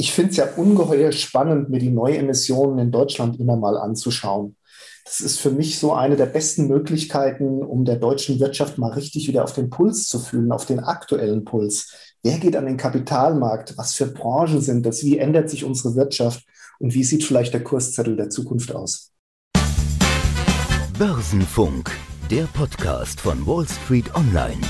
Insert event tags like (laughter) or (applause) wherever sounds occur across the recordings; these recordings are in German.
Ich finde es ja ungeheuer spannend, mir die Neuemissionen in Deutschland immer mal anzuschauen. Das ist für mich so eine der besten Möglichkeiten, um der deutschen Wirtschaft mal richtig wieder auf den Puls zu fühlen, auf den aktuellen Puls. Wer geht an den Kapitalmarkt? Was für Branchen sind das? Wie ändert sich unsere Wirtschaft? Und wie sieht vielleicht der Kurszettel der Zukunft aus? Börsenfunk, der Podcast von Wall Street Online.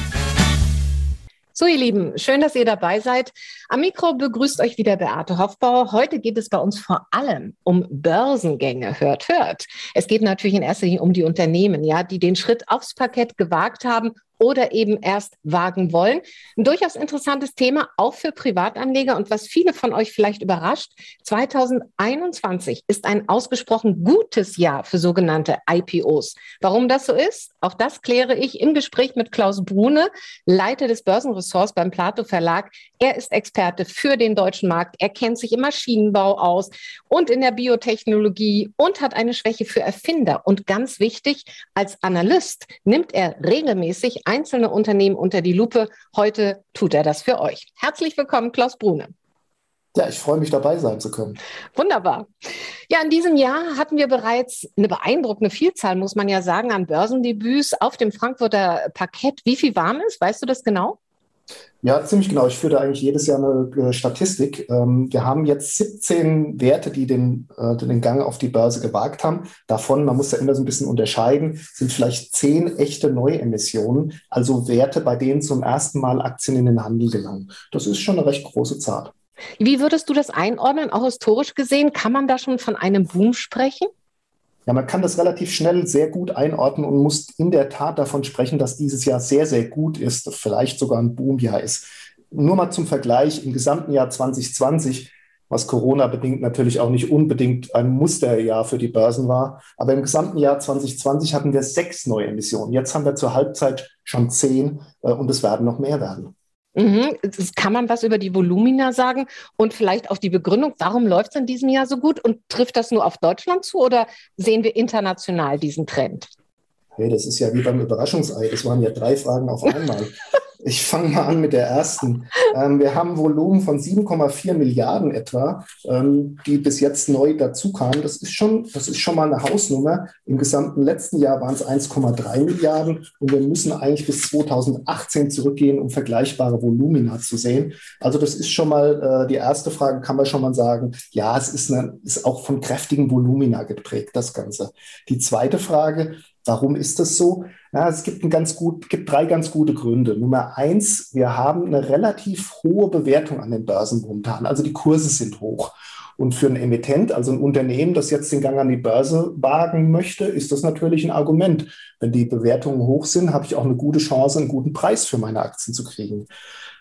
So, ihr Lieben, schön, dass ihr dabei seid. Am Mikro begrüßt euch wieder Beate Hoffbauer. Heute geht es bei uns vor allem um Börsengänge. Hört, hört. Es geht natürlich in erster Linie um die Unternehmen, ja, die den Schritt aufs Parkett gewagt haben oder eben erst wagen wollen. Ein durchaus interessantes Thema, auch für Privatanleger. Und was viele von euch vielleicht überrascht, 2021 ist ein ausgesprochen gutes Jahr für sogenannte IPOs. Warum das so ist, auch das kläre ich im Gespräch mit Klaus Brune, Leiter des Börsenressorts beim Plato Verlag. Er ist Experte für den deutschen Markt. Er kennt sich im Maschinenbau aus und in der Biotechnologie und hat eine Schwäche für Erfinder. Und ganz wichtig, als Analyst nimmt er regelmäßig einzelne Unternehmen unter die Lupe. Heute tut er das für euch. Herzlich willkommen, Klaus Brune. Ja, ich freue mich dabei sein zu können. Wunderbar. Ja, in diesem Jahr hatten wir bereits eine beeindruckende Vielzahl, muss man ja sagen, an Börsendebüts auf dem Frankfurter Parkett. Wie viel waren es? Weißt du das genau? Ja, ziemlich genau. Ich führe da eigentlich jedes Jahr eine äh, Statistik. Ähm, wir haben jetzt 17 Werte, die den, äh, den Gang auf die Börse gewagt haben. Davon, man muss ja immer so ein bisschen unterscheiden, sind vielleicht zehn echte Neuemissionen, also Werte, bei denen zum ersten Mal Aktien in den Handel gelangen. Das ist schon eine recht große Zahl. Wie würdest du das einordnen, auch historisch gesehen? Kann man da schon von einem Boom sprechen? Ja, man kann das relativ schnell sehr gut einordnen und muss in der Tat davon sprechen, dass dieses Jahr sehr, sehr gut ist, vielleicht sogar ein Boomjahr ist. Nur mal zum Vergleich, im gesamten Jahr 2020, was Corona bedingt natürlich auch nicht unbedingt ein Musterjahr für die Börsen war, aber im gesamten Jahr 2020 hatten wir sechs neue Emissionen. Jetzt haben wir zur Halbzeit schon zehn äh, und es werden noch mehr werden. Mhm. Kann man was über die Volumina sagen und vielleicht auch die Begründung, warum läuft es in diesem Jahr so gut und trifft das nur auf Deutschland zu oder sehen wir international diesen Trend? Hey, das ist ja wie beim Überraschungsei. Das waren ja drei Fragen auf einmal. (laughs) Ich fange mal an mit der ersten. Ähm, wir haben Volumen von 7,4 Milliarden etwa, ähm, die bis jetzt neu dazukamen. Das ist schon, das ist schon mal eine Hausnummer. Im gesamten letzten Jahr waren es 1,3 Milliarden und wir müssen eigentlich bis 2018 zurückgehen, um vergleichbare Volumina zu sehen. Also das ist schon mal äh, die erste Frage, kann man schon mal sagen, ja, es ist, eine, ist auch von kräftigen Volumina geprägt, das Ganze. Die zweite Frage, Warum ist das so? Ja, es gibt, ein ganz gut, gibt drei ganz gute Gründe. Nummer eins, wir haben eine relativ hohe Bewertung an den Börsen momentan. Also die Kurse sind hoch. Und für ein Emittent, also ein Unternehmen, das jetzt den Gang an die Börse wagen möchte, ist das natürlich ein Argument. Wenn die Bewertungen hoch sind, habe ich auch eine gute Chance, einen guten Preis für meine Aktien zu kriegen.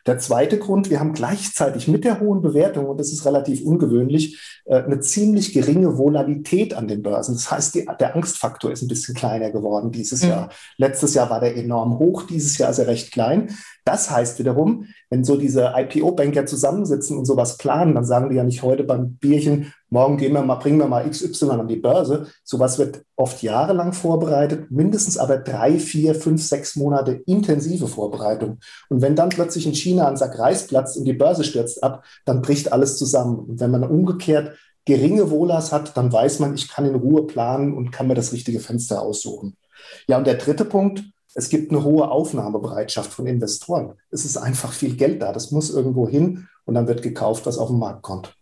Der zweite Grund, wir haben gleichzeitig mit der hohen Bewertung, und das ist relativ ungewöhnlich, äh, eine ziemlich geringe Volatilität an den Börsen. Das heißt, die, der Angstfaktor ist ein bisschen kleiner geworden dieses mhm. Jahr. Letztes Jahr war der enorm hoch, dieses Jahr ist er recht klein. Das heißt wiederum, wenn so diese IPO-Banker zusammensitzen und sowas planen, dann sagen die ja nicht heute beim Bierchen, morgen gehen wir mal, bringen wir mal XY an die Börse. Sowas wird oft jahrelang vorbereitet, mindestens aber drei, vier, fünf, sechs Monate intensive Vorbereitung. Und wenn dann plötzlich in China ein Sack Reis platzt und die Börse stürzt ab, dann bricht alles zusammen. Und wenn man umgekehrt geringe Wohlers hat, dann weiß man, ich kann in Ruhe planen und kann mir das richtige Fenster aussuchen. Ja, und der dritte Punkt, es gibt eine hohe Aufnahmebereitschaft von Investoren. Es ist einfach viel Geld da. Das muss irgendwo hin und dann wird gekauft, was auf dem Markt kommt.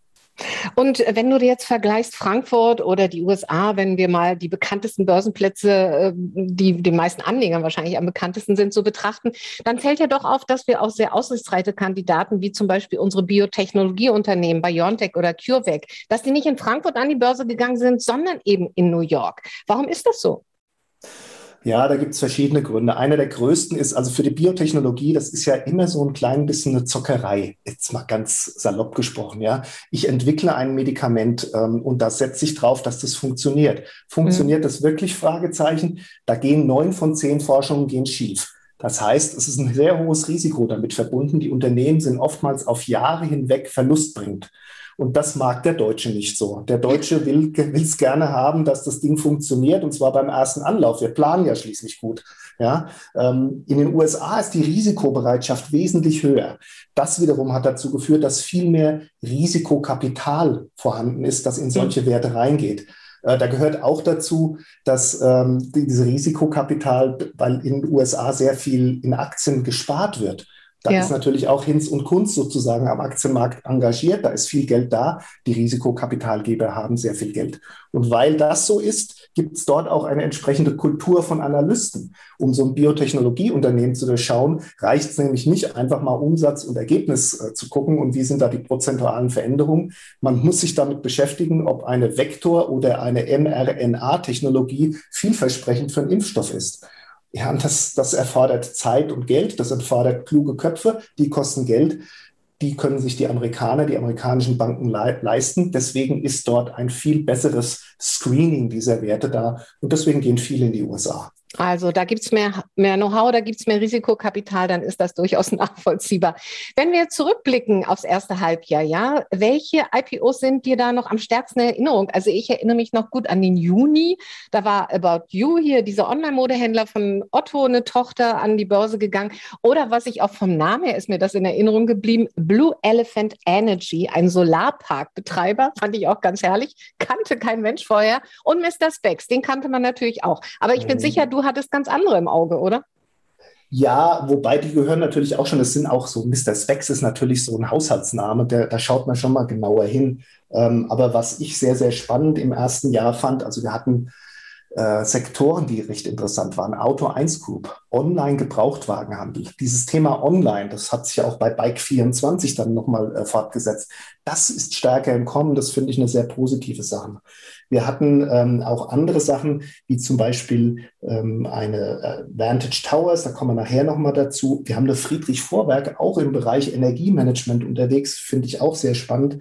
Und wenn du dir jetzt vergleichst Frankfurt oder die USA, wenn wir mal die bekanntesten Börsenplätze, äh, die den meisten Anlegern wahrscheinlich am bekanntesten sind, so betrachten, dann fällt ja doch auf, dass wir auch sehr aussichtsreiche Kandidaten, wie zum Beispiel unsere Biotechnologieunternehmen BioNTech oder CureVac, dass die nicht in Frankfurt an die Börse gegangen sind, sondern eben in New York. Warum ist das so? Ja, da gibt es verschiedene Gründe. Einer der größten ist, also für die Biotechnologie, das ist ja immer so ein klein bisschen eine Zockerei, jetzt mal ganz salopp gesprochen, ja. Ich entwickle ein Medikament ähm, und da setze ich drauf, dass das funktioniert. Funktioniert mhm. das wirklich? Fragezeichen. Da gehen neun von zehn Forschungen gehen schief. Das heißt, es ist ein sehr hohes Risiko damit verbunden. Die Unternehmen sind oftmals auf Jahre hinweg verlustbringend. Und das mag der Deutsche nicht so. Der Deutsche will es gerne haben, dass das Ding funktioniert und zwar beim ersten Anlauf. Wir planen ja schließlich gut. Ja, ähm, in den USA ist die Risikobereitschaft wesentlich höher. Das wiederum hat dazu geführt, dass viel mehr Risikokapital vorhanden ist, das in solche Werte reingeht. Äh, da gehört auch dazu, dass ähm, diese Risikokapital, weil in den USA sehr viel in Aktien gespart wird. Da ja. ist natürlich auch Hinz und Kunz sozusagen am Aktienmarkt engagiert. Da ist viel Geld da. Die Risikokapitalgeber haben sehr viel Geld. Und weil das so ist, gibt es dort auch eine entsprechende Kultur von Analysten. Um so ein Biotechnologieunternehmen zu durchschauen, reicht es nämlich nicht einfach mal Umsatz und Ergebnis äh, zu gucken und wie sind da die prozentualen Veränderungen. Man muss sich damit beschäftigen, ob eine Vektor- oder eine mRNA-Technologie vielversprechend für einen Impfstoff ist. Ja, und das, das erfordert Zeit und Geld, das erfordert kluge Köpfe, die kosten Geld. Die können sich die Amerikaner, die amerikanischen Banken le leisten. Deswegen ist dort ein viel besseres Screening dieser Werte da. Und deswegen gehen viele in die USA. Also da gibt es mehr, mehr Know-how, da gibt es mehr Risikokapital, dann ist das durchaus (laughs) nachvollziehbar. Wenn wir zurückblicken aufs erste Halbjahr, ja, welche IPOs sind dir da noch am stärksten in Erinnerung? Also ich erinnere mich noch gut an den Juni, da war About You hier, dieser Online-Modehändler von Otto, eine Tochter an die Börse gegangen. Oder was ich auch vom Namen her ist mir das in Erinnerung geblieben, Blue Elephant Energy, ein Solarparkbetreiber, fand ich auch ganz herrlich, kannte kein Mensch vorher. Und Mr. Specs, den kannte man natürlich auch. Aber ich bin mhm. sicher, du du hattest ganz andere im Auge, oder? Ja, wobei die gehören natürlich auch schon, es sind auch so, Mr. Specs ist natürlich so ein Haushaltsname, der, da schaut man schon mal genauer hin. Ähm, aber was ich sehr, sehr spannend im ersten Jahr fand, also wir hatten äh, Sektoren, die recht interessant waren. Auto 1 Group, Online-Gebrauchtwagenhandel. Dieses Thema Online, das hat sich ja auch bei Bike24 dann nochmal äh, fortgesetzt. Das ist stärker im Kommen. Das finde ich eine sehr positive Sache. Wir hatten ähm, auch andere Sachen, wie zum Beispiel ähm, eine äh, Vantage Towers, da kommen wir nachher nochmal dazu. Wir haben eine Friedrich Vorwerk, auch im Bereich Energiemanagement unterwegs, finde ich auch sehr spannend.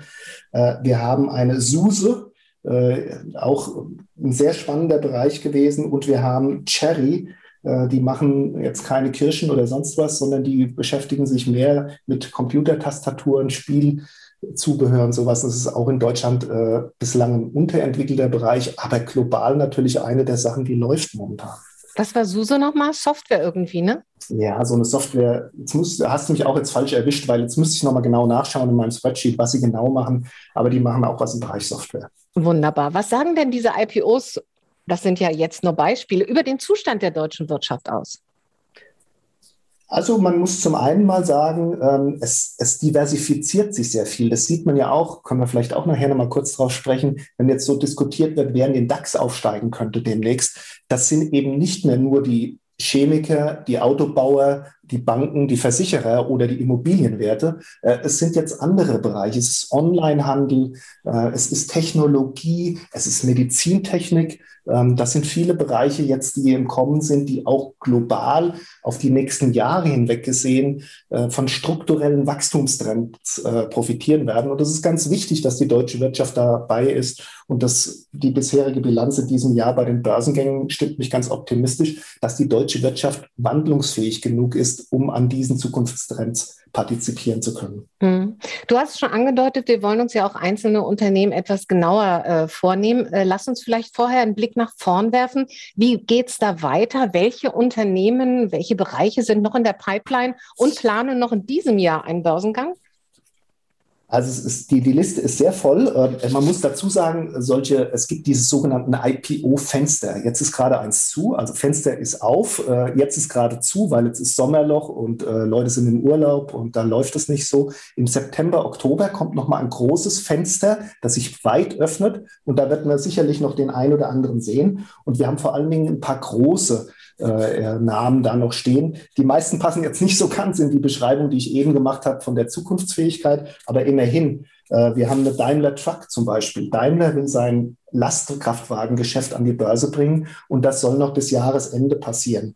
Äh, wir haben eine SUSE, auch ein sehr spannender Bereich gewesen. Und wir haben Cherry, äh, die machen jetzt keine Kirschen oder sonst was, sondern die beschäftigen sich mehr mit Computertastaturen, Spielzubehör und sowas. Das ist auch in Deutschland äh, bislang ein unterentwickelter Bereich, aber global natürlich eine der Sachen, die läuft momentan. Was war SUSE nochmal? Software irgendwie, ne? Ja, so eine Software. Jetzt musst, hast du mich auch jetzt falsch erwischt, weil jetzt müsste ich nochmal genau nachschauen in meinem Spreadsheet, was sie genau machen. Aber die machen auch was im Bereich Software. Wunderbar. Was sagen denn diese IPOs, das sind ja jetzt nur Beispiele, über den Zustand der deutschen Wirtschaft aus? Also man muss zum einen mal sagen, ähm, es, es, diversifiziert sich sehr viel. Das sieht man ja auch, können wir vielleicht auch nachher noch mal kurz drauf sprechen, wenn jetzt so diskutiert wird, wer in den DAX aufsteigen könnte demnächst. Das sind eben nicht mehr nur die Chemiker, die Autobauer, die Banken, die Versicherer oder die Immobilienwerte. Äh, es sind jetzt andere Bereiche. Es ist Onlinehandel, äh, es ist Technologie, es ist Medizintechnik. Ähm, das sind viele Bereiche jetzt, die im Kommen sind, die auch global auf die nächsten Jahre hinweg gesehen äh, von strukturellen Wachstumstrends profitieren werden. Und es ist ganz wichtig, dass die deutsche Wirtschaft dabei ist. Und dass die bisherige Bilanz in diesem Jahr bei den Börsengängen stimmt mich ganz optimistisch, dass die deutsche Wirtschaft wandlungsfähig genug ist, ist, um an diesen Zukunftstrends partizipieren zu können. Hm. Du hast schon angedeutet, wir wollen uns ja auch einzelne Unternehmen etwas genauer äh, vornehmen. Äh, lass uns vielleicht vorher einen Blick nach vorn werfen. Wie geht es da weiter? Welche Unternehmen, welche Bereiche sind noch in der Pipeline und planen noch in diesem Jahr einen Börsengang? Also es ist, die, die Liste ist sehr voll. Äh, man muss dazu sagen, solche, es gibt diese sogenannten IPO-Fenster. Jetzt ist gerade eins zu, also Fenster ist auf, äh, jetzt ist gerade zu, weil jetzt ist Sommerloch und äh, Leute sind im Urlaub und da läuft es nicht so. Im September, Oktober kommt nochmal ein großes Fenster, das sich weit öffnet und da wird man sicherlich noch den einen oder anderen sehen. Und wir haben vor allen Dingen ein paar große äh, Namen da noch stehen. Die meisten passen jetzt nicht so ganz in die Beschreibung, die ich eben gemacht habe von der Zukunftsfähigkeit, aber immerhin. Äh, wir haben eine Daimler Truck zum Beispiel. Daimler will sein Lastkraftwagengeschäft an die Börse bringen und das soll noch bis Jahresende passieren.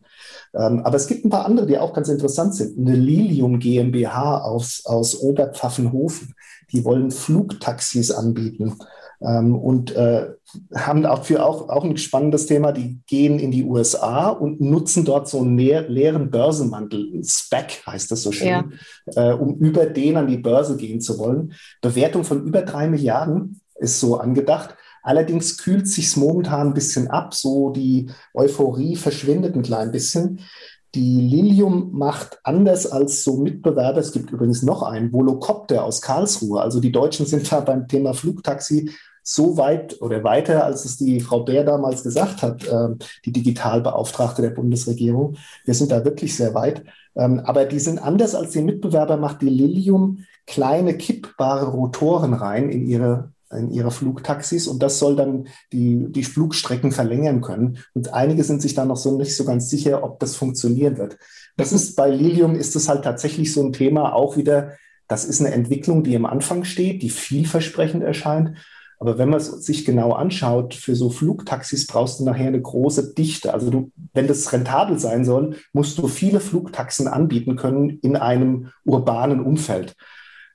Ähm, aber es gibt ein paar andere, die auch ganz interessant sind. Eine Lilium GmbH aus, aus Oberpfaffenhofen, die wollen Flugtaxis anbieten. Ähm, und äh, haben dafür auch, auch ein spannendes Thema. Die gehen in die USA und nutzen dort so einen leer, leeren Börsenmantel, SPAC heißt das so schön, ja. äh, um über den an die Börse gehen zu wollen. Bewertung von über drei Milliarden ist so angedacht. Allerdings kühlt sich momentan ein bisschen ab, so die Euphorie verschwindet ein klein bisschen. Die Lilium macht anders als so Mitbewerber. Es gibt übrigens noch einen, Volocopter aus Karlsruhe. Also die Deutschen sind da beim Thema Flugtaxi so weit oder weiter, als es die Frau Bär damals gesagt hat, äh, die Digitalbeauftragte der Bundesregierung. Wir sind da wirklich sehr weit. Ähm, aber die sind anders als die Mitbewerber, macht die Lilium kleine kippbare Rotoren rein in ihre in ihre Flugtaxis und das soll dann die, die Flugstrecken verlängern können. Und einige sind sich da noch so nicht so ganz sicher, ob das funktionieren wird. Das ist bei Lilium ist es halt tatsächlich so ein Thema auch wieder, das ist eine Entwicklung, die am Anfang steht, die vielversprechend erscheint. Aber wenn man es sich genau anschaut, für so Flugtaxis brauchst du nachher eine große Dichte. Also du, wenn das rentabel sein soll, musst du viele Flugtaxen anbieten können in einem urbanen Umfeld.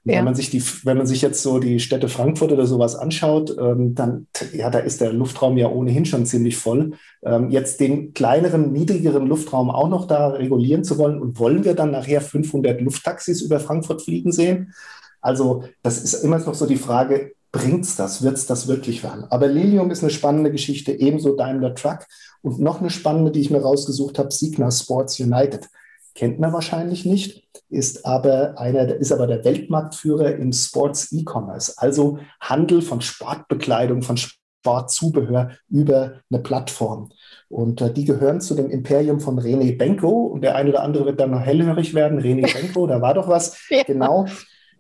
Ja. Wenn man sich die, wenn man sich jetzt so die Städte Frankfurt oder sowas anschaut, ähm, dann, ja, da ist der Luftraum ja ohnehin schon ziemlich voll. Ähm, jetzt den kleineren, niedrigeren Luftraum auch noch da regulieren zu wollen und wollen wir dann nachher 500 Lufttaxis über Frankfurt fliegen sehen? Also, das ist immer noch so die Frage, bringt's das? Wird's das wirklich werden? Aber Lilium ist eine spannende Geschichte, ebenso Daimler Truck und noch eine spannende, die ich mir rausgesucht habe, Signa Sports United. Kennt man wahrscheinlich nicht, ist aber einer, ist aber der Weltmarktführer im Sports E-Commerce, also Handel von Sportbekleidung, von Sportzubehör über eine Plattform. Und äh, die gehören zu dem Imperium von René Benko. Und der eine oder andere wird dann noch hellhörig werden. René (laughs) Benko, da war doch was. ja. Genau.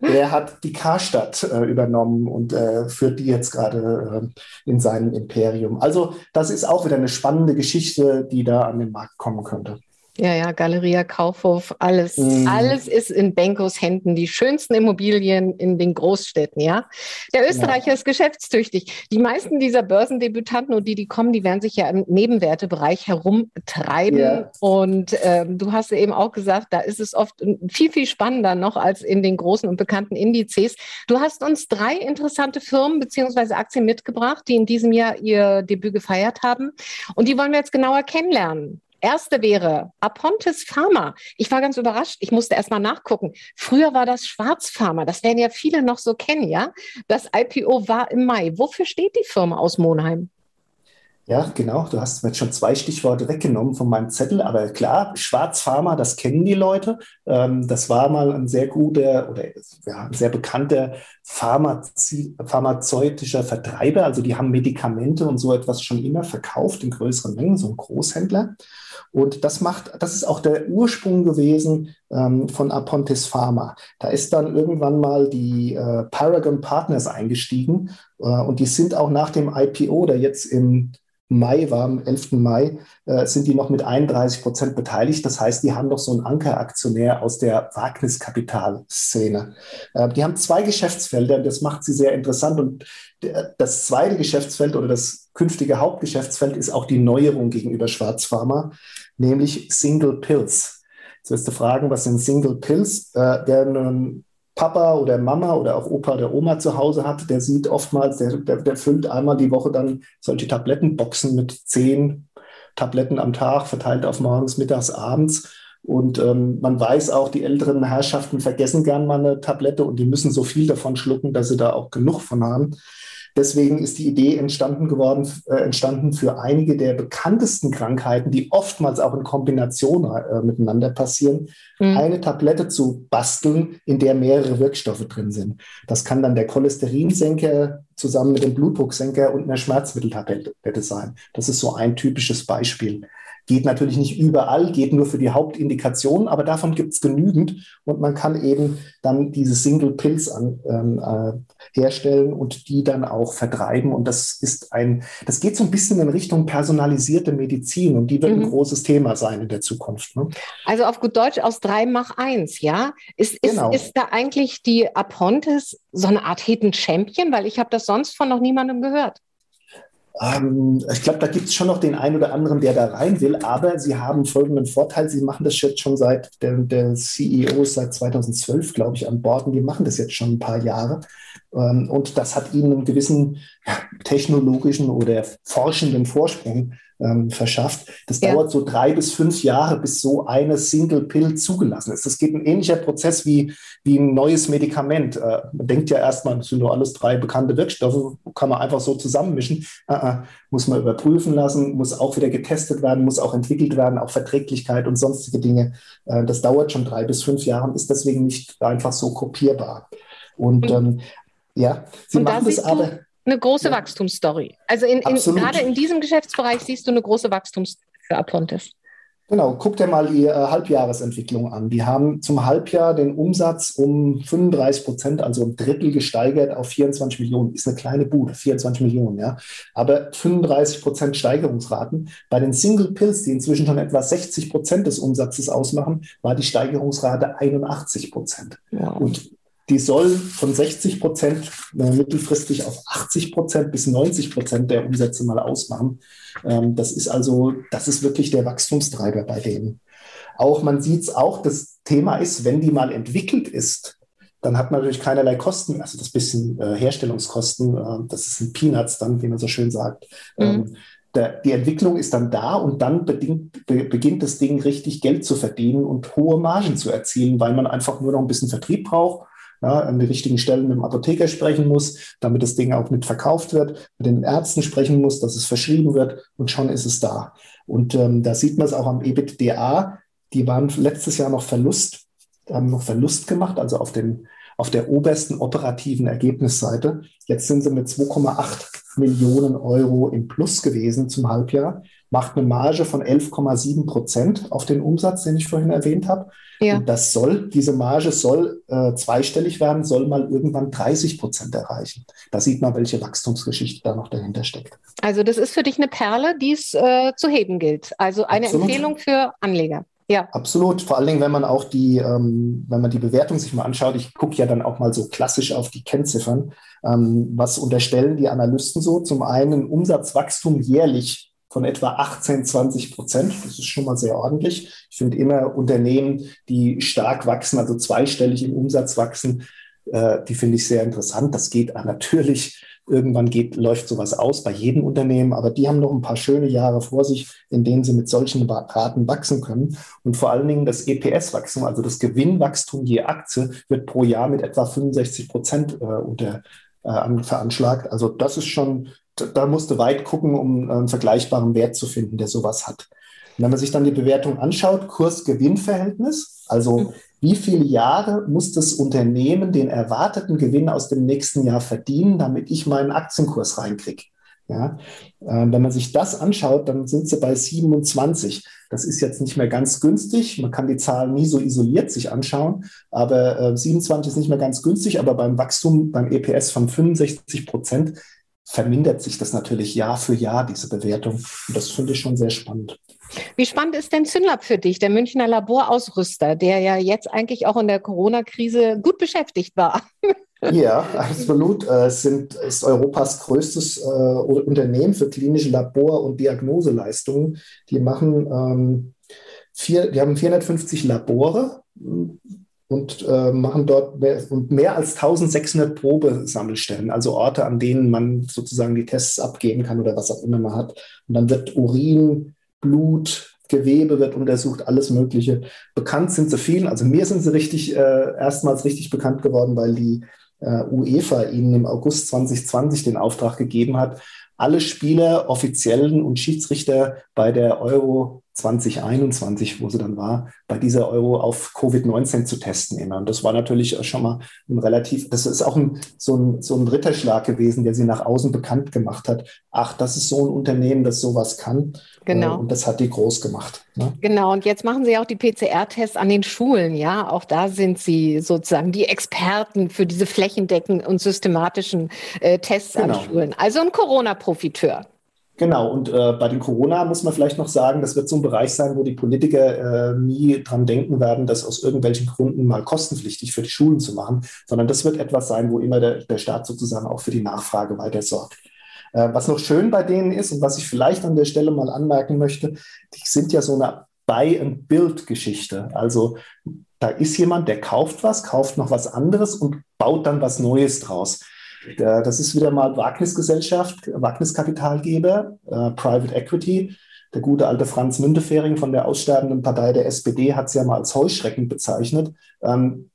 Der hat die Karstadt äh, übernommen und äh, führt die jetzt gerade äh, in seinem Imperium. Also das ist auch wieder eine spannende Geschichte, die da an den Markt kommen könnte. Ja, ja, Galeria Kaufhof, alles, mm. alles ist in Benkos Händen, die schönsten Immobilien in den Großstädten, ja. Der Österreicher ja. ist geschäftstüchtig. Die meisten dieser Börsendebütanten und die, die kommen, die werden sich ja im Nebenwertebereich herumtreiben. Ja. Und ähm, du hast ja eben auch gesagt, da ist es oft viel, viel spannender noch als in den großen und bekannten Indizes. Du hast uns drei interessante Firmen beziehungsweise Aktien mitgebracht, die in diesem Jahr ihr Debüt gefeiert haben. Und die wollen wir jetzt genauer kennenlernen. Erste wäre Apontis Pharma. Ich war ganz überrascht. Ich musste erst mal nachgucken. Früher war das Schwarzpharma. Das werden ja viele noch so kennen, ja? Das IPO war im Mai. Wofür steht die Firma aus Monheim? Ja, genau. Du hast mir jetzt schon zwei Stichworte weggenommen von meinem Zettel. Aber klar, Schwarzpharma, das kennen die Leute. Ähm, das war mal ein sehr guter oder ja, ein sehr bekannter pharmazeutischer Vertreiber. Also die haben Medikamente und so etwas schon immer verkauft in größeren Mengen, so ein Großhändler. Und das macht, das ist auch der Ursprung gewesen ähm, von Apontis Pharma. Da ist dann irgendwann mal die äh, Paragon Partners eingestiegen äh, und die sind auch nach dem IPO, der jetzt im Mai war, am 11. Mai, äh, sind die noch mit 31 Prozent beteiligt. Das heißt, die haben noch so einen Ankeraktionär aus der Wagniskapitalszene. Äh, die haben zwei Geschäftsfelder und das macht sie sehr interessant. Und das zweite Geschäftsfeld oder das künftige Hauptgeschäftsfeld ist auch die Neuerung gegenüber Schwarzpharma, nämlich Single Pills. Jetzt wirst du fragen, was sind Single Pills? Äh, wer einen Papa oder Mama oder auch Opa oder Oma zu Hause hat, der sieht oftmals, der, der, der füllt einmal die Woche dann solche Tablettenboxen mit zehn Tabletten am Tag, verteilt auf morgens, mittags, abends. Und ähm, man weiß auch, die älteren Herrschaften vergessen gern mal eine Tablette und die müssen so viel davon schlucken, dass sie da auch genug von haben. Deswegen ist die Idee entstanden geworden, äh, entstanden für einige der bekanntesten Krankheiten, die oftmals auch in Kombination äh, miteinander passieren, mhm. eine Tablette zu basteln, in der mehrere Wirkstoffe drin sind. Das kann dann der Cholesterinsenker zusammen mit dem Blutdrucksenker und einer Schmerzmitteltablette sein. Das ist so ein typisches Beispiel. Geht natürlich nicht überall, geht nur für die Hauptindikation, aber davon gibt es genügend und man kann eben dann diese Single Pills an, ähm, äh, herstellen und die dann auch vertreiben. Und das ist ein, das geht so ein bisschen in Richtung personalisierte Medizin und die wird mhm. ein großes Thema sein in der Zukunft. Ne? Also auf gut Deutsch aus drei mach eins, ja? Ist, ist, genau. ist da eigentlich die Apontes so eine Art Hidden Champion? Weil ich habe das sonst von noch niemandem gehört. Ähm, ich glaube, da gibt es schon noch den einen oder anderen, der da rein will, aber sie haben folgenden Vorteil. Sie machen das jetzt schon seit, der, der CEO ist seit 2012, glaube ich, an Bord und die machen das jetzt schon ein paar Jahre. Ähm, und das hat ihnen einen gewissen ja, technologischen oder forschenden Vorsprung ähm, verschafft. Das ja. dauert so drei bis fünf Jahre, bis so eine Single Pill zugelassen ist. Das geht ein ähnlicher Prozess wie, wie ein neues Medikament. Äh, man denkt ja erstmal, das sind nur alles drei bekannte Wirkstoffe, kann man einfach so zusammenmischen. Äh, äh, muss man überprüfen lassen, muss auch wieder getestet werden, muss auch entwickelt werden, auch Verträglichkeit und sonstige Dinge. Äh, das dauert schon drei bis fünf Jahre, ist deswegen nicht einfach so kopierbar. Und ähm, ja, sie und machen das aber eine große ja. Wachstumsstory. Also in, in, gerade in diesem Geschäftsbereich siehst du eine große Wachstumsstory für Apontes. Genau, guck dir mal die äh, Halbjahresentwicklung an. Die haben zum Halbjahr den Umsatz um 35 Prozent, also ein Drittel gesteigert auf 24 Millionen. Ist eine kleine Bude, 24 Millionen, ja. Aber 35 Prozent Steigerungsraten. Bei den Single Pills, die inzwischen schon etwa 60 Prozent des Umsatzes ausmachen, war die Steigerungsrate 81 Prozent. Ja. Und die soll von 60 Prozent äh, mittelfristig auf 80 Prozent bis 90 Prozent der Umsätze mal ausmachen. Ähm, das ist also, das ist wirklich der Wachstumstreiber bei denen. Auch man sieht es auch, das Thema ist, wenn die mal entwickelt ist, dann hat man natürlich keinerlei Kosten, also das bisschen äh, Herstellungskosten, äh, das ist ein Peanuts dann, wie man so schön sagt. Mhm. Ähm, der, die Entwicklung ist dann da und dann bedingt, be, beginnt das Ding richtig Geld zu verdienen und hohe Margen zu erzielen, weil man einfach nur noch ein bisschen Vertrieb braucht ja, an den richtigen Stellen mit dem Apotheker sprechen muss, damit das Ding auch mit verkauft wird, mit den Ärzten sprechen muss, dass es verschrieben wird und schon ist es da. Und ähm, da sieht man es auch am EBITDA. Die waren letztes Jahr noch Verlust, haben noch Verlust gemacht, also auf, den, auf der obersten operativen Ergebnisseite. Jetzt sind sie mit 2,8 Millionen Euro im Plus gewesen zum Halbjahr macht eine Marge von 11,7 Prozent auf den Umsatz, den ich vorhin erwähnt habe. Ja. Und das soll, diese Marge soll äh, zweistellig werden, soll mal irgendwann 30 Prozent erreichen. Da sieht man, welche Wachstumsgeschichte da noch dahinter steckt. Also das ist für dich eine Perle, die es äh, zu heben gilt. Also eine Absolut. Empfehlung für Anleger. Ja. Absolut. Vor allen Dingen, wenn man auch die, ähm, wenn man die Bewertung sich mal anschaut, ich gucke ja dann auch mal so klassisch auf die Kennziffern. Ähm, was unterstellen die Analysten so? Zum einen Umsatzwachstum jährlich von etwa 18, 20 Prozent. Das ist schon mal sehr ordentlich. Ich finde immer Unternehmen, die stark wachsen, also zweistellig im Umsatz wachsen, äh, die finde ich sehr interessant. Das geht natürlich, irgendwann geht, läuft sowas aus bei jedem Unternehmen, aber die haben noch ein paar schöne Jahre vor sich, in denen sie mit solchen Raten wachsen können. Und vor allen Dingen das EPS-Wachstum, also das Gewinnwachstum je Aktie, wird pro Jahr mit etwa 65 Prozent äh, unter äh, veranschlagt. Also das ist schon da musste weit gucken, um einen vergleichbaren Wert zu finden, der sowas hat. Und wenn man sich dann die Bewertung anschaut, Kurs-Gewinn-Verhältnis, also mhm. wie viele Jahre muss das Unternehmen den erwarteten Gewinn aus dem nächsten Jahr verdienen, damit ich meinen Aktienkurs reinkriege? Ja, äh, wenn man sich das anschaut, dann sind sie bei 27. Das ist jetzt nicht mehr ganz günstig. Man kann die Zahlen nie so isoliert sich anschauen, aber äh, 27 ist nicht mehr ganz günstig. Aber beim Wachstum, beim EPS von 65 Prozent vermindert sich das natürlich Jahr für Jahr, diese Bewertung. Und das finde ich schon sehr spannend. Wie spannend ist denn Synlab für dich, der Münchner Laborausrüster, der ja jetzt eigentlich auch in der Corona-Krise gut beschäftigt war? (laughs) Ja, absolut. Es sind, ist Europas größtes äh, Unternehmen für klinische Labor- und Diagnoseleistungen. Die machen ähm, vier, die haben 450 Labore und äh, machen dort mehr, mehr als 1600 Probesammelstellen, also Orte, an denen man sozusagen die Tests abgeben kann oder was auch immer man hat. Und dann wird Urin, Blut, Gewebe wird untersucht, alles Mögliche. Bekannt sind sie vielen, also mir sind sie richtig äh, erstmals richtig bekannt geworden, weil die äh, UEFA ihnen im August 2020 den Auftrag gegeben hat, alle Spieler, Offiziellen und Schiedsrichter bei der Euro 2021, wo sie dann war, bei dieser Euro auf Covid-19 zu testen immer. Und das war natürlich schon mal ein relativ, das ist auch ein, so, ein, so ein Ritterschlag gewesen, der sie nach außen bekannt gemacht hat. Ach, das ist so ein Unternehmen, das sowas kann. Genau. Äh, und das hat die groß gemacht. Ne? Genau. Und jetzt machen Sie auch die PCR-Tests an den Schulen. Ja, auch da sind Sie sozusagen die Experten für diese flächendeckenden und systematischen äh, Tests genau. an Schulen. Also ein Corona-Profiteur. Genau, und äh, bei den Corona muss man vielleicht noch sagen, das wird so ein Bereich sein, wo die Politiker äh, nie dran denken werden, das aus irgendwelchen Gründen mal kostenpflichtig für die Schulen zu machen, sondern das wird etwas sein, wo immer der, der Staat sozusagen auch für die Nachfrage weiter sorgt. Äh, was noch schön bei denen ist und was ich vielleicht an der Stelle mal anmerken möchte, die sind ja so eine Buy-and-Build-Geschichte. Also da ist jemand, der kauft was, kauft noch was anderes und baut dann was Neues draus. Das ist wieder mal Wagnisgesellschaft, Wagniskapitalgeber, äh, Private Equity. Der gute alte Franz Müntefering von der aussterbenden Partei der SPD hat es ja mal als Heuschrecken bezeichnet. Ähm,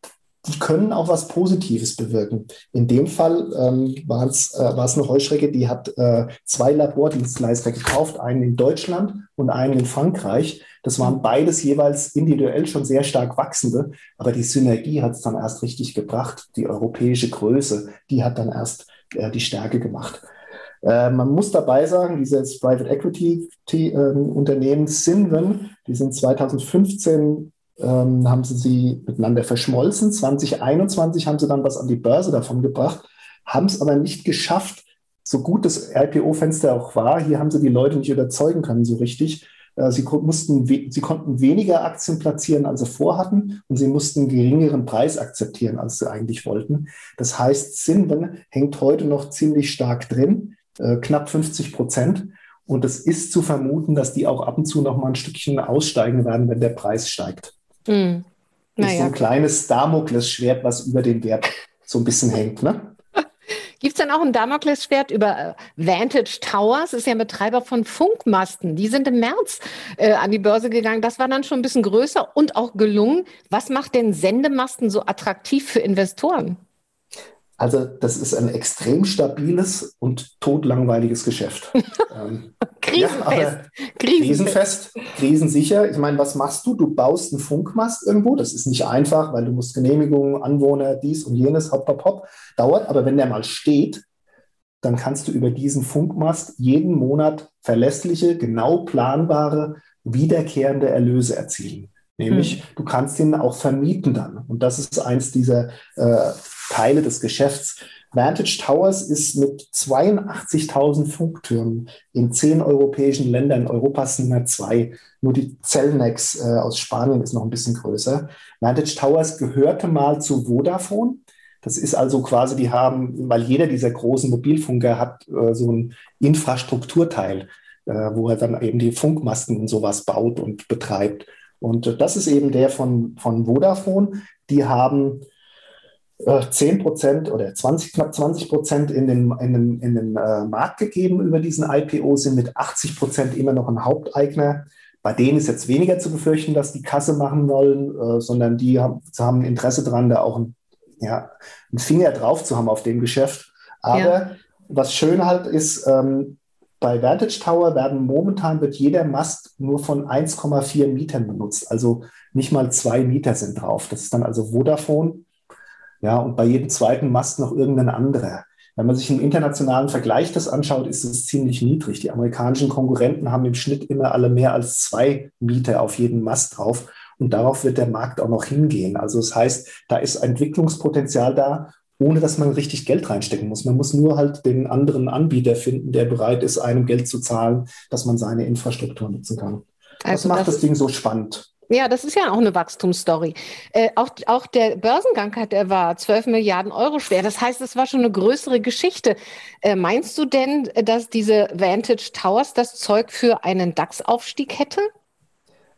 die können auch was Positives bewirken. In dem Fall ähm, war es äh, eine Heuschrecke, die hat äh, zwei Labordienstleister gekauft, einen in Deutschland und einen in Frankreich. Das waren beides jeweils individuell schon sehr stark wachsende, aber die Synergie hat es dann erst richtig gebracht. Die europäische Größe, die hat dann erst äh, die Stärke gemacht. Äh, man muss dabei sagen, dieses Private Equity äh, Unternehmen Sinven, die sind 2015 ähm, haben sie sie miteinander verschmolzen. 2021 haben sie dann was an die Börse davon gebracht, haben es aber nicht geschafft, so gut das IPO-Fenster auch war. Hier haben sie die Leute nicht überzeugen können so richtig. Äh, sie, mussten, sie konnten weniger Aktien platzieren, als sie vorhatten, und sie mussten einen geringeren Preis akzeptieren, als sie eigentlich wollten. Das heißt, Sinven hängt heute noch ziemlich stark drin, äh, knapp 50 Prozent. Und es ist zu vermuten, dass die auch ab und zu noch mal ein Stückchen aussteigen werden, wenn der Preis steigt. Mhm. Naja. Ist so ein kleines Damoklesschwert, was über dem Wert so ein bisschen hängt. Ne? Gibt es dann auch ein Damoklesschwert über äh, Vantage Towers? Ist ja ein Betreiber von Funkmasten. Die sind im März äh, an die Börse gegangen. Das war dann schon ein bisschen größer und auch gelungen. Was macht denn Sendemasten so attraktiv für Investoren? Also das ist ein extrem stabiles und totlangweiliges Geschäft. (laughs) ähm, krisenfest. Ja, krisenfest, krisensicher. Ich meine, was machst du? Du baust einen Funkmast irgendwo. Das ist nicht einfach, weil du musst Genehmigungen, Anwohner, dies und jenes, hopp, hopp, hopp. Dauert. Aber wenn der mal steht, dann kannst du über diesen Funkmast jeden Monat verlässliche, genau planbare, wiederkehrende Erlöse erzielen. Nämlich, hm. du kannst ihn auch vermieten dann. Und das ist eins dieser äh, Teile des Geschäfts. Vantage Towers ist mit 82.000 Funktürmen in zehn europäischen Ländern, Europas Nummer zwei. Nur die Cellnex äh, aus Spanien ist noch ein bisschen größer. Vantage Towers gehörte mal zu Vodafone. Das ist also quasi, die haben, weil jeder dieser großen Mobilfunker hat äh, so ein Infrastrukturteil, äh, wo er dann eben die Funkmasten und sowas baut und betreibt. Und äh, das ist eben der von, von Vodafone. Die haben 10 äh, Prozent oder 20, knapp 20 Prozent in den, in den, in den äh, Markt gegeben über diesen IPO, sind mit 80 Prozent immer noch ein Haupteigner. Bei denen ist jetzt weniger zu befürchten, dass die Kasse machen wollen, äh, sondern die haben, haben Interesse daran, da auch ein, ja, einen Finger drauf zu haben auf dem Geschäft. Aber ja. was schön halt ist, ähm, bei Vantage Tower werden momentan wird jeder Mast nur von 1,4 Mietern benutzt. Also nicht mal zwei Mieter sind drauf. Das ist dann also Vodafone ja, und bei jedem zweiten Mast noch irgendein anderer. Wenn man sich im internationalen Vergleich das anschaut, ist es ziemlich niedrig. Die amerikanischen Konkurrenten haben im Schnitt immer alle mehr als zwei Mieter auf jeden Mast drauf. Und darauf wird der Markt auch noch hingehen. Also das heißt, da ist Entwicklungspotenzial da, ohne dass man richtig Geld reinstecken muss. Man muss nur halt den anderen Anbieter finden, der bereit ist, einem Geld zu zahlen, dass man seine Infrastruktur nutzen kann. Also das macht das, das Ding so spannend. Ja, das ist ja auch eine Wachstumsstory. Äh, auch, auch der Börsengang hat, der war 12 Milliarden Euro schwer. Das heißt, es war schon eine größere Geschichte. Äh, meinst du denn, dass diese Vantage Towers das Zeug für einen DAX-Aufstieg hätte?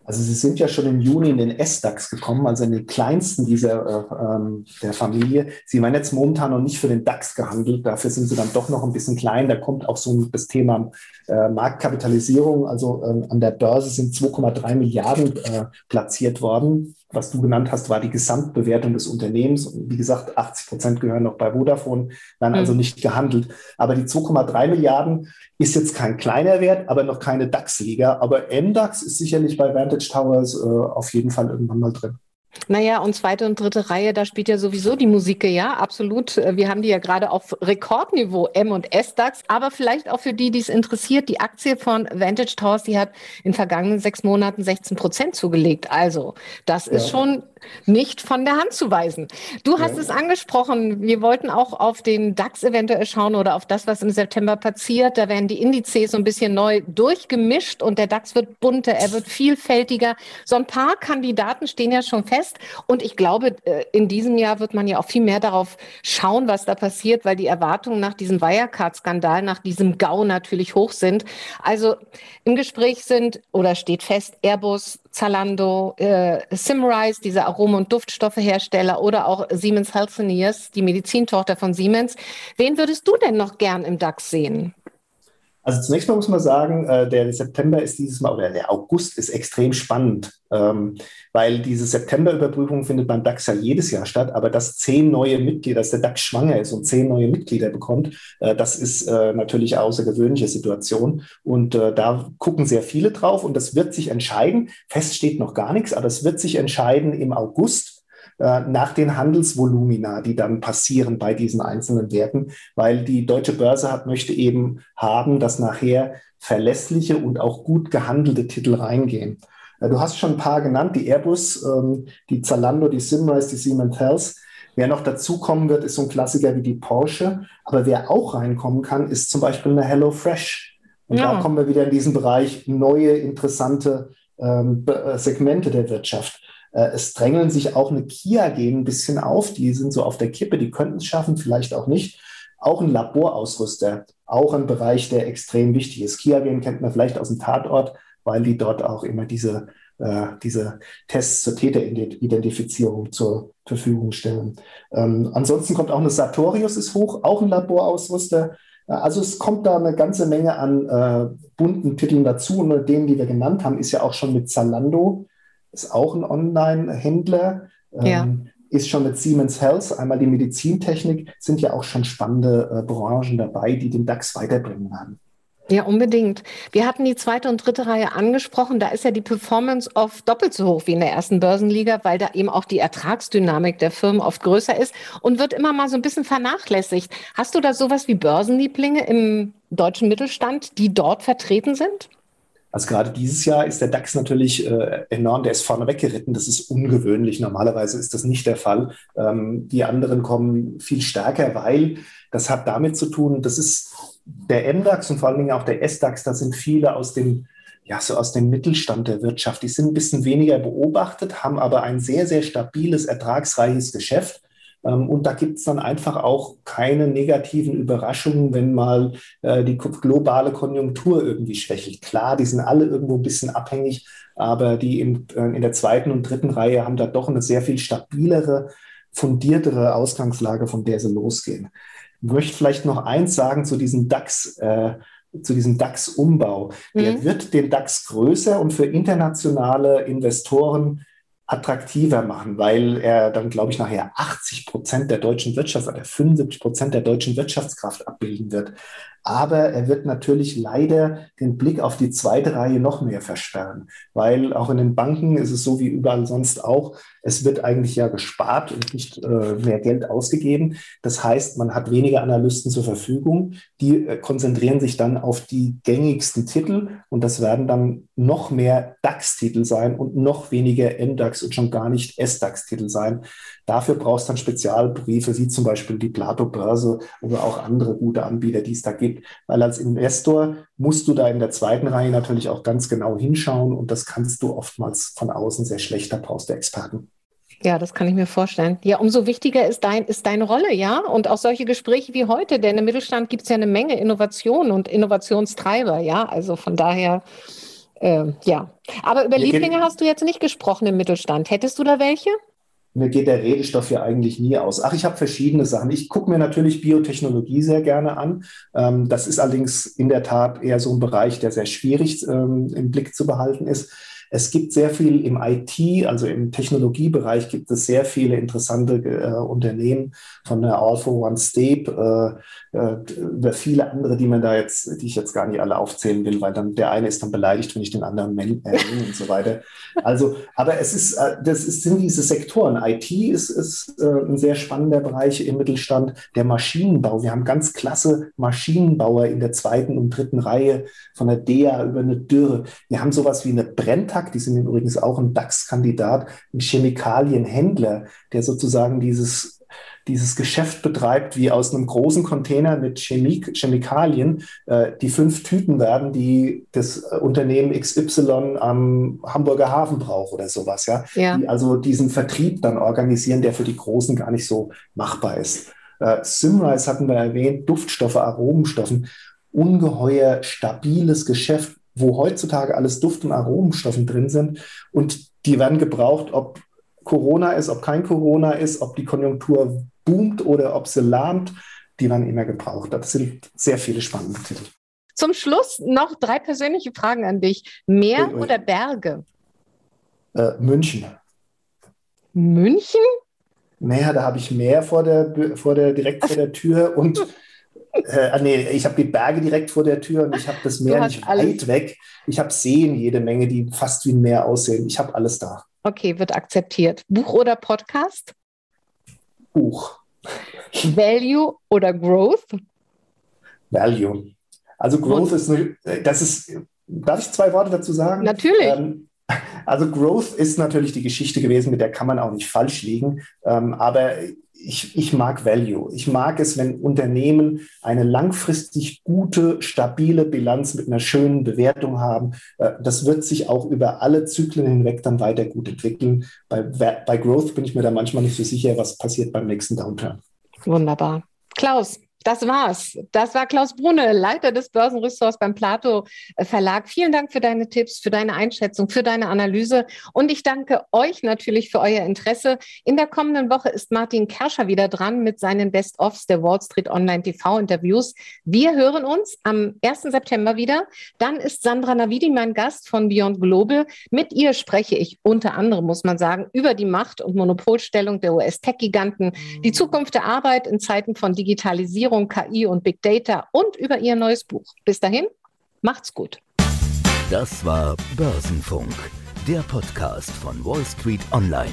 Also sie sind ja schon im Juni in den S-DAX gekommen, also in den kleinsten dieser äh, ähm, der Familie. Sie werden jetzt momentan noch nicht für den DAX gehandelt, dafür sind sie dann doch noch ein bisschen klein. Da kommt auch so das Thema äh, Marktkapitalisierung. Also äh, an der Börse sind 2,3 Milliarden äh, platziert worden was du genannt hast, war die Gesamtbewertung des Unternehmens. Und wie gesagt, 80 Prozent gehören noch bei Vodafone, werden also mhm. nicht gehandelt. Aber die 2,3 Milliarden ist jetzt kein kleiner Wert, aber noch keine DAX-Liga. Aber MDAX ist sicherlich bei Vantage Towers äh, auf jeden Fall irgendwann mal drin. Naja, und zweite und dritte Reihe, da spielt ja sowieso die Musik, ja, absolut. Wir haben die ja gerade auf Rekordniveau M und S-DAX, aber vielleicht auch für die, die es interessiert, die Aktie von Vantage Towers, die hat in vergangenen sechs Monaten 16 Prozent zugelegt. Also, das ist ja. schon nicht von der Hand zu weisen. Du hast ja. es angesprochen, wir wollten auch auf den DAX eventuell schauen oder auf das, was im September passiert. Da werden die Indizes so ein bisschen neu durchgemischt und der DAX wird bunter, er wird vielfältiger. So ein paar Kandidaten stehen ja schon fest und ich glaube, äh, in diesem Jahr wird man ja auch viel mehr darauf schauen, was da passiert, weil die Erwartungen nach diesem Wirecard-Skandal, nach diesem GAU natürlich hoch sind. Also im Gespräch sind oder steht fest Airbus, Zalando, äh, Simrise, diese Aromen- und Duftstoffehersteller oder auch Siemens Healthineers, die Medizintochter von Siemens. Wen würdest du denn noch gern im DAX sehen? Also zunächst mal muss man sagen, äh, der September ist dieses Mal, oder der August ist extrem spannend, ähm, weil diese Septemberüberprüfung findet beim DAX ja jedes Jahr statt, aber dass zehn neue Mitglieder, dass der DAX schwanger ist und zehn neue Mitglieder bekommt, äh, das ist äh, natürlich eine außergewöhnliche Situation. Und da gucken sehr viele drauf und das wird sich entscheiden. Fest steht noch gar nichts, aber es wird sich entscheiden im August äh, nach den Handelsvolumina, die dann passieren bei diesen einzelnen Werten, weil die deutsche Börse hat, möchte eben haben, dass nachher verlässliche und auch gut gehandelte Titel reingehen. Äh, du hast schon ein paar genannt, die Airbus, ähm, die Zalando, die Simrise, die Siemens Health. Wer noch dazukommen wird, ist so ein Klassiker wie die Porsche. Aber wer auch reinkommen kann, ist zum Beispiel eine HelloFresh. Und ja. da kommen wir wieder in diesen Bereich neue, interessante ähm, äh, Segmente der Wirtschaft. Äh, es drängeln sich auch eine Kia gehen ein bisschen auf. Die sind so auf der Kippe, die könnten es schaffen, vielleicht auch nicht. Auch ein Laborausrüster, auch ein Bereich, der extrem wichtig ist. Kia gehen kennt man vielleicht aus dem Tatort, weil die dort auch immer diese, äh, diese Tests zur Täteridentifizierung zur Verfügung stellen. Ähm, ansonsten kommt auch eine Sartorius ist hoch, auch ein Laborausrüster. Äh, also es kommt da eine ganze Menge an äh, bunten Titeln dazu. Und denen, die wir genannt haben, ist ja auch schon mit Zalando ist auch ein Online-Händler. Ja. Ähm, ist schon mit Siemens Health, einmal die Medizintechnik, sind ja auch schon spannende äh, Branchen dabei, die den DAX weiterbringen werden. Ja, unbedingt. Wir hatten die zweite und dritte Reihe angesprochen. Da ist ja die Performance oft doppelt so hoch wie in der ersten Börsenliga, weil da eben auch die Ertragsdynamik der Firmen oft größer ist und wird immer mal so ein bisschen vernachlässigt. Hast du da sowas wie Börsenlieblinge im deutschen Mittelstand, die dort vertreten sind? Also gerade dieses Jahr ist der DAX natürlich äh, enorm, der ist vorne weggeritten. Das ist ungewöhnlich. Normalerweise ist das nicht der Fall. Ähm, die anderen kommen viel stärker, weil das hat damit zu tun, das ist der MDAX und vor allen Dingen auch der SDAX, da sind viele aus dem ja, so aus dem Mittelstand der Wirtschaft. Die sind ein bisschen weniger beobachtet, haben aber ein sehr, sehr stabiles, ertragsreiches Geschäft. Ähm, und da gibt es dann einfach auch keine negativen Überraschungen, wenn mal äh, die globale Konjunktur irgendwie schwächelt. Klar, die sind alle irgendwo ein bisschen abhängig, aber die in, äh, in der zweiten und dritten Reihe haben da doch eine sehr viel stabilere, fundiertere Ausgangslage, von der sie losgehen. Ich möchte vielleicht noch eins sagen zu diesem DAX. Äh, zu diesem DAX-Umbau. Der mhm. wird den DAX größer und für internationale Investoren attraktiver machen, weil er dann, glaube ich, nachher 80 Prozent der deutschen Wirtschaft oder 75 Prozent der deutschen Wirtschaftskraft abbilden wird. Aber er wird natürlich leider den Blick auf die zweite Reihe noch mehr versperren, weil auch in den Banken ist es so wie überall sonst auch, es wird eigentlich ja gespart und nicht äh, mehr Geld ausgegeben. Das heißt, man hat weniger Analysten zur Verfügung, die äh, konzentrieren sich dann auf die gängigsten Titel und das werden dann noch mehr DAX-Titel sein und noch weniger MDAX und schon gar nicht SDAX-Titel sein. Dafür brauchst du dann Spezialbriefe, wie zum Beispiel die Plato Börse oder auch andere gute Anbieter, die es da gibt. Weil als Investor musst du da in der zweiten Reihe natürlich auch ganz genau hinschauen und das kannst du oftmals von außen sehr schlecht. Da brauchst du Experten. Ja, das kann ich mir vorstellen. Ja, umso wichtiger ist, dein, ist deine Rolle, ja. Und auch solche Gespräche wie heute, denn im Mittelstand gibt es ja eine Menge Innovation und Innovationstreiber, ja. Also von daher, äh, ja. Aber über Lieblinge hast du jetzt nicht gesprochen im Mittelstand. Hättest du da welche? mir geht der Redestoff ja eigentlich nie aus. Ach, ich habe verschiedene Sachen. Ich gucke mir natürlich Biotechnologie sehr gerne an. Ähm, das ist allerdings in der Tat eher so ein Bereich, der sehr schwierig ähm, im Blick zu behalten ist. Es gibt sehr viel im IT, also im Technologiebereich gibt es sehr viele interessante äh, Unternehmen von der All for One Step, äh, äh, über viele andere, die man da jetzt, die ich jetzt gar nicht alle aufzählen will, weil dann der eine ist dann beleidigt, wenn ich den anderen nenne und so weiter. Also, aber es ist, äh, das ist, sind diese Sektoren. IT ist, ist äh, ein sehr spannender Bereich im Mittelstand. Der Maschinenbau. Wir haben ganz klasse Maschinenbauer in der zweiten und dritten Reihe von der DEA über eine Dürre. Wir haben sowas wie eine Brenntag Merck, die sind übrigens auch ein DAX-Kandidat, ein Chemikalienhändler, der sozusagen dieses dieses Geschäft betreibt, wie aus einem großen Container mit Chemik Chemikalien äh, die fünf Tüten werden, die das Unternehmen XY am Hamburger Hafen braucht oder sowas, ja. ja. Die also diesen Vertrieb dann organisieren, der für die Großen gar nicht so machbar ist. Äh, Simrise hatten wir erwähnt, Duftstoffe, Aromenstoffen, ungeheuer stabiles Geschäft, wo heutzutage alles Duft- und Aromenstoffen drin sind. Und die werden gebraucht, ob Corona ist, ob kein Corona ist, ob die Konjunktur boomt oder ob sie lahmt. Die werden immer gebraucht. Das sind sehr viele spannende Titel. Zum Schluss noch drei persönliche Fragen an dich. Meer ui, ui. oder Berge? Äh, München. München? Naja, da habe ich Meer vor der, vor der, direkt vor der Tür und (laughs) äh, ah, nee, ich habe die Berge direkt vor der Tür und ich habe das Meer nicht alles. weit weg. Ich habe Seen jede Menge, die fast wie ein Meer aussehen. Ich habe alles da. Okay, wird akzeptiert. Buch oder Podcast? Buch. Value oder Growth? Value. Also Growth und? ist, eine, das ist, darf ich zwei Worte dazu sagen? Natürlich. Ähm, also Growth ist natürlich die Geschichte gewesen, mit der kann man auch nicht falsch liegen. Ähm, aber ich, ich mag Value. Ich mag es, wenn Unternehmen eine langfristig gute, stabile Bilanz mit einer schönen Bewertung haben. Äh, das wird sich auch über alle Zyklen hinweg dann weiter gut entwickeln. Bei, bei Growth bin ich mir da manchmal nicht so sicher, was passiert beim nächsten Downturn. Wunderbar. Klaus, das war's. Das war Klaus Brunne, Leiter des Börsenressorts beim Plato äh, Verlag. Vielen Dank für deine Tipps, für deine Einschätzung, für deine Analyse. Und ich danke euch natürlich für euer Interesse. In der kommenden Woche ist Martin Kerscher wieder dran mit seinen Best-ofs der Wall Street Online TV Interviews. Wir hören uns am 1. September wieder. Dann ist Sandra Navidi mein Gast von Beyond Global. Mit ihr spreche ich unter anderem, muss man sagen, über die Macht und Monopolstellung der US-Tech-Giganten, die Zukunft der Arbeit in Zeiten von Digitalisierung Digitalisierung, KI und Big Data und über ihr neues Buch. Bis dahin, macht's gut. Das war Börsenfunk, der Podcast von Wall Street Online.